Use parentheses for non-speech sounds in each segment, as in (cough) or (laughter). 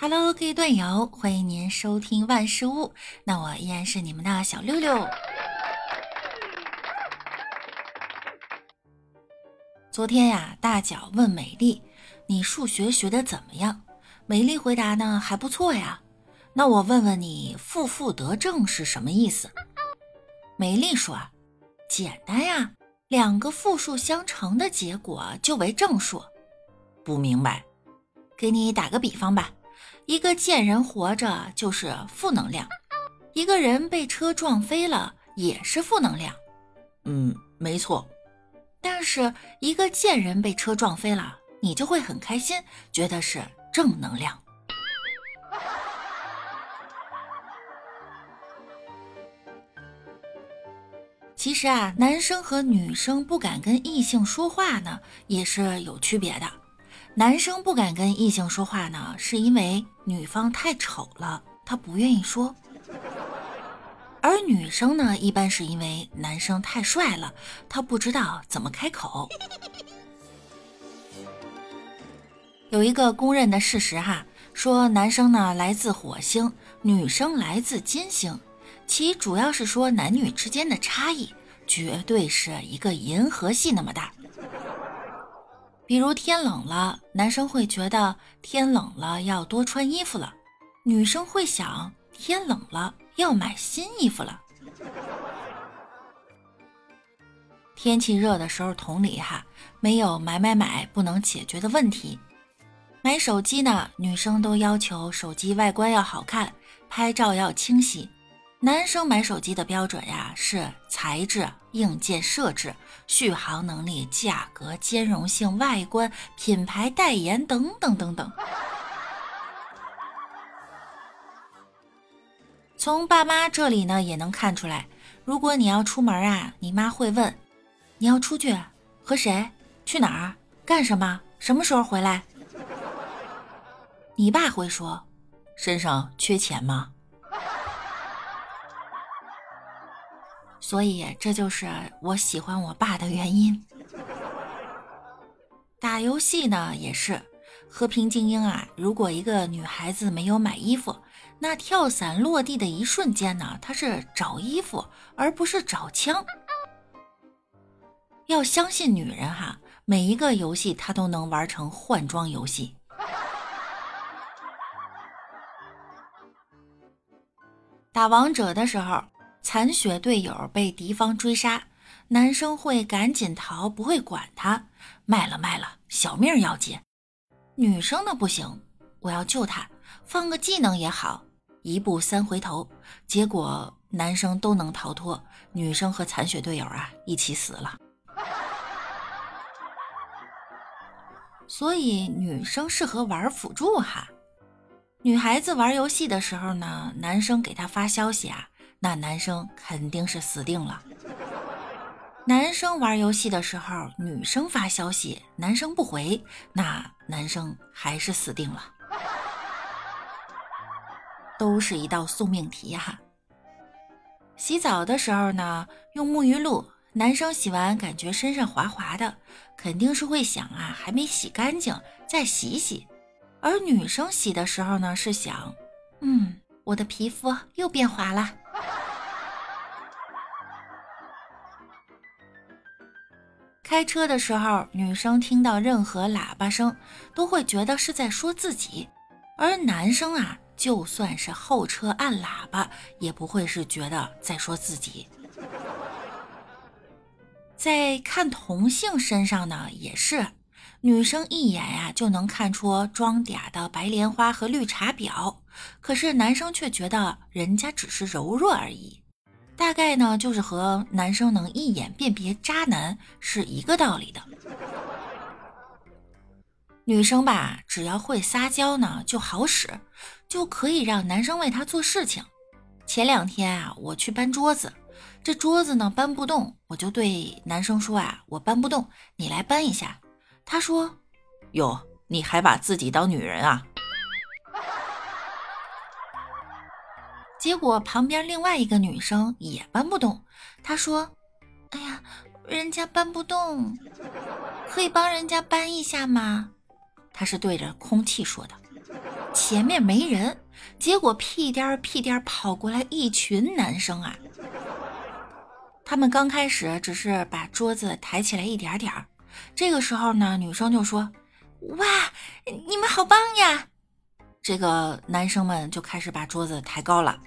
Hello，各位段友，欢迎您收听万事屋。那我依然是你们的小六六。昨天呀，大脚问美丽：“你数学学的怎么样？”美丽回答呢：“还不错呀。”那我问问你，“负负得正”是什么意思？美丽说：“简单呀，两个负数相乘的结果就为正数。”不明白，给你打个比方吧。一个贱人活着就是负能量，一个人被车撞飞了也是负能量。嗯，没错。但是一个贱人被车撞飞了，你就会很开心，觉得是正能量。其实啊，男生和女生不敢跟异性说话呢，也是有区别的。男生不敢跟异性说话呢，是因为女方太丑了，他不愿意说；而女生呢，一般是因为男生太帅了，他不知道怎么开口。有一个公认的事实哈，说男生呢来自火星，女生来自金星，其主要是说男女之间的差异，绝对是一个银河系那么大。比如天冷了，男生会觉得天冷了要多穿衣服了，女生会想天冷了要买新衣服了。天气热的时候，同理哈，没有买买买不能解决的问题。买手机呢，女生都要求手机外观要好看，拍照要清晰。男生买手机的标准呀是材质、硬件设置、续航能力、价格、兼容性、外观、品牌代言等等等等。从爸妈这里呢也能看出来，如果你要出门啊，你妈会问：你要出去和谁？去哪儿？干什么？什么时候回来？你爸会说：身上缺钱吗？所以这就是我喜欢我爸的原因。打游戏呢也是，和平精英啊，如果一个女孩子没有买衣服，那跳伞落地的一瞬间呢，她是找衣服而不是找枪。要相信女人哈，每一个游戏她都能玩成换装游戏。打王者的时候。残血队友被敌方追杀，男生会赶紧逃，不会管他，卖了卖了，小命要紧。女生呢不行，我要救他，放个技能也好，一步三回头。结果男生都能逃脱，女生和残血队友啊一起死了。所以女生适合玩辅助哈。女孩子玩游戏的时候呢，男生给她发消息啊。那男生肯定是死定了。男生玩游戏的时候，女生发消息，男生不回，那男生还是死定了。都是一道送命题哈。洗澡的时候呢，用沐浴露，男生洗完感觉身上滑滑的，肯定是会想啊，还没洗干净，再洗洗。而女生洗的时候呢，是想，嗯，我的皮肤又变滑了。开车的时候，女生听到任何喇叭声都会觉得是在说自己，而男生啊，就算是后车按喇叭，也不会是觉得在说自己。在看同性身上呢，也是，女生一眼呀就能看出装嗲的白莲花和绿茶婊，可是男生却觉得人家只是柔弱而已。大概呢，就是和男生能一眼辨别渣男是一个道理的。女生吧，只要会撒娇呢，就好使，就可以让男生为她做事情。前两天啊，我去搬桌子，这桌子呢搬不动，我就对男生说啊，我搬不动，你来搬一下。他说：“哟，你还把自己当女人啊？”结果旁边另外一个女生也搬不动，她说：“哎呀，人家搬不动，可以帮人家搬一下吗？”她是对着空气说的。前面没人，结果屁颠儿屁颠儿跑过来一群男生啊！他们刚开始只是把桌子抬起来一点点儿，这个时候呢，女生就说：“哇，你们好棒呀！”这个男生们就开始把桌子抬高了，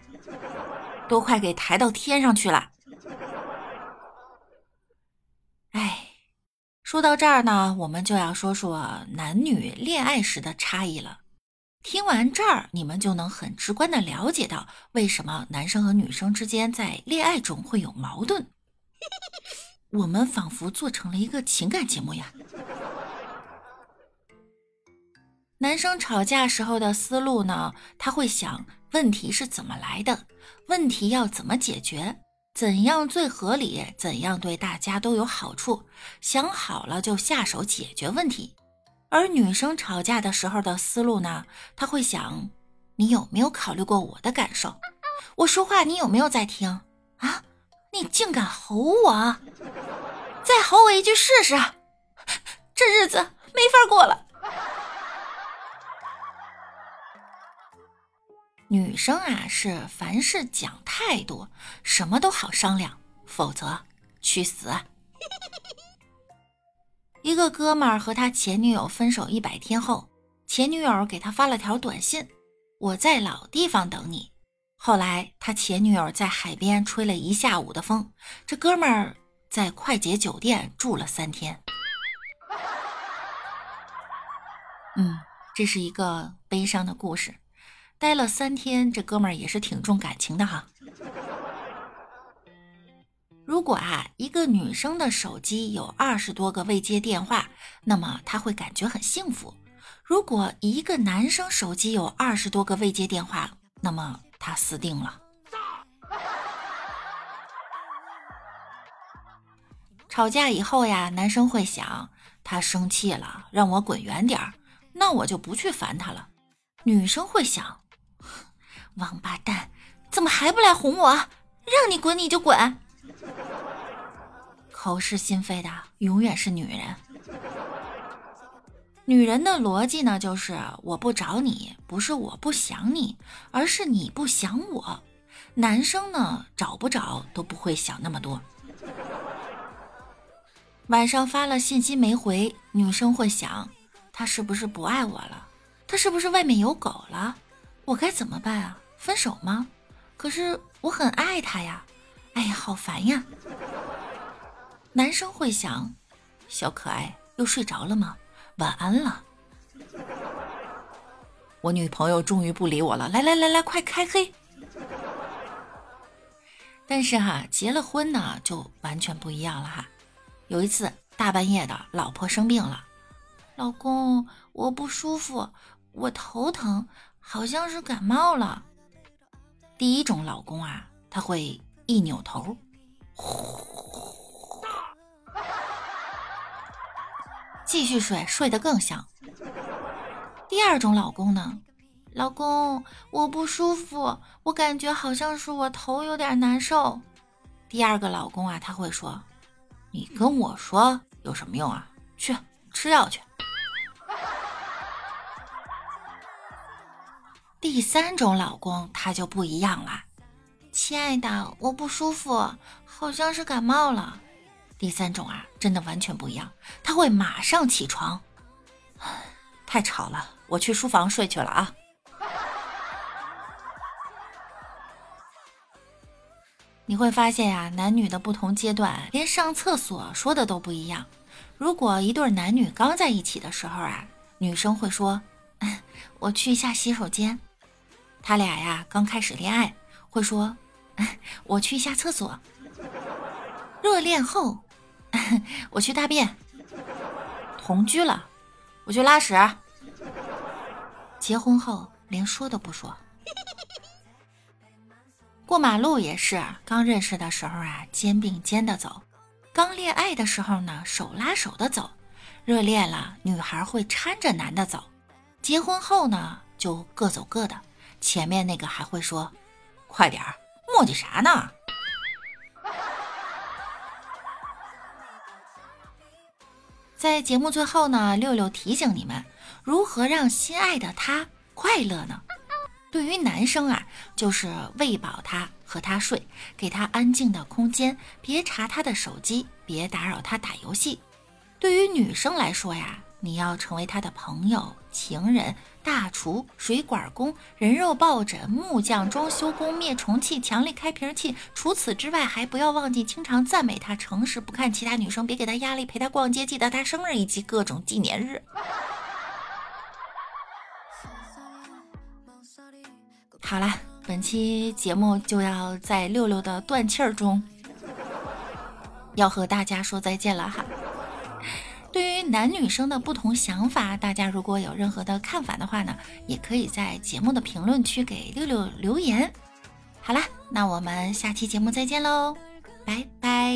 都快给抬到天上去了。哎，说到这儿呢，我们就要说说男女恋爱时的差异了。听完这儿，你们就能很直观的了解到为什么男生和女生之间在恋爱中会有矛盾。我们仿佛做成了一个情感节目呀。男生吵架时候的思路呢，他会想问题是怎么来的，问题要怎么解决，怎样最合理，怎样对大家都有好处，想好了就下手解决问题。而女生吵架的时候的思路呢？她会想：你有没有考虑过我的感受？我说话你有没有在听啊？你竟敢吼我！再吼我一句试试！这日子没法过了。女生啊，是凡事讲态度，什么都好商量，否则去死。(laughs) 一个哥们儿和他前女友分手一百天后，前女友给他发了条短信：“我在老地方等你。”后来他前女友在海边吹了一下午的风，这哥们儿在快捷酒店住了三天。嗯，这是一个悲伤的故事。待了三天，这哥们儿也是挺重感情的哈。如果啊，一个女生的手机有二十多个未接电话，那么她会感觉很幸福；如果一个男生手机有二十多个未接电话，那么他死定了。吵架以后呀，男生会想，他生气了，让我滚远点儿，那我就不去烦他了。女生会想，王八蛋，怎么还不来哄我？让你滚你就滚。口是心非的永远是女人。女人的逻辑呢，就是我不找你，不是我不想你，而是你不想我。男生呢，找不找都不会想那么多。晚上发了信息没回，女生会想，他是不是不爱我了？他是不是外面有狗了？我该怎么办啊？分手吗？可是我很爱他呀！哎呀，好烦呀！男生会想：小可爱又睡着了吗？晚安了。我女朋友终于不理我了。来来来来，快开黑！但是哈，结了婚呢，就完全不一样了哈。有一次大半夜的，老婆生病了，老公我不舒服，我头疼，好像是感冒了。第一种老公啊，他会一扭头，继续睡，睡得更香。第二种老公呢？老公，我不舒服，我感觉好像是我头有点难受。第二个老公啊，他会说：“你跟我说有什么用啊？去吃药去。”第三种老公他就不一样了，亲爱的，我不舒服，好像是感冒了。第三种啊，真的完全不一样，他会马上起床。太吵了，我去书房睡去了啊。你会发现呀，男女的不同阶段，连上厕所说的都不一样。如果一对男女刚在一起的时候啊，女生会说：“ (laughs) 我去一下洗手间。”他俩呀，刚开始恋爱会说：“ (laughs) 我去一下厕所。”热恋后。(laughs) 我去大便，同居了，我去拉屎。结婚后连说都不说。过马路也是，刚认识的时候啊，肩并肩的走；刚恋爱的时候呢，手拉手的走；热恋了，女孩会搀着男的走；结婚后呢，就各走各的。前面那个还会说：“快点儿，磨叽啥呢？”在节目最后呢，六六提醒你们如何让心爱的他快乐呢？对于男生啊，就是喂饱他，和他睡，给他安静的空间，别查他的手机，别打扰他打游戏。对于女生来说呀，你要成为他的朋友、情人、大厨、水管工、人肉抱枕、木匠、装修工、灭虫器、强力开瓶器。除此之外，还不要忘记经常赞美他，诚实不看其他女生，别给他压力，陪他逛街，记得他生日以及各种纪念日。好了，本期节目就要在六六的断气儿中，要和大家说再见了哈。对于男女生的不同想法，大家如果有任何的看法的话呢，也可以在节目的评论区给六六留言。好啦，那我们下期节目再见喽，拜拜。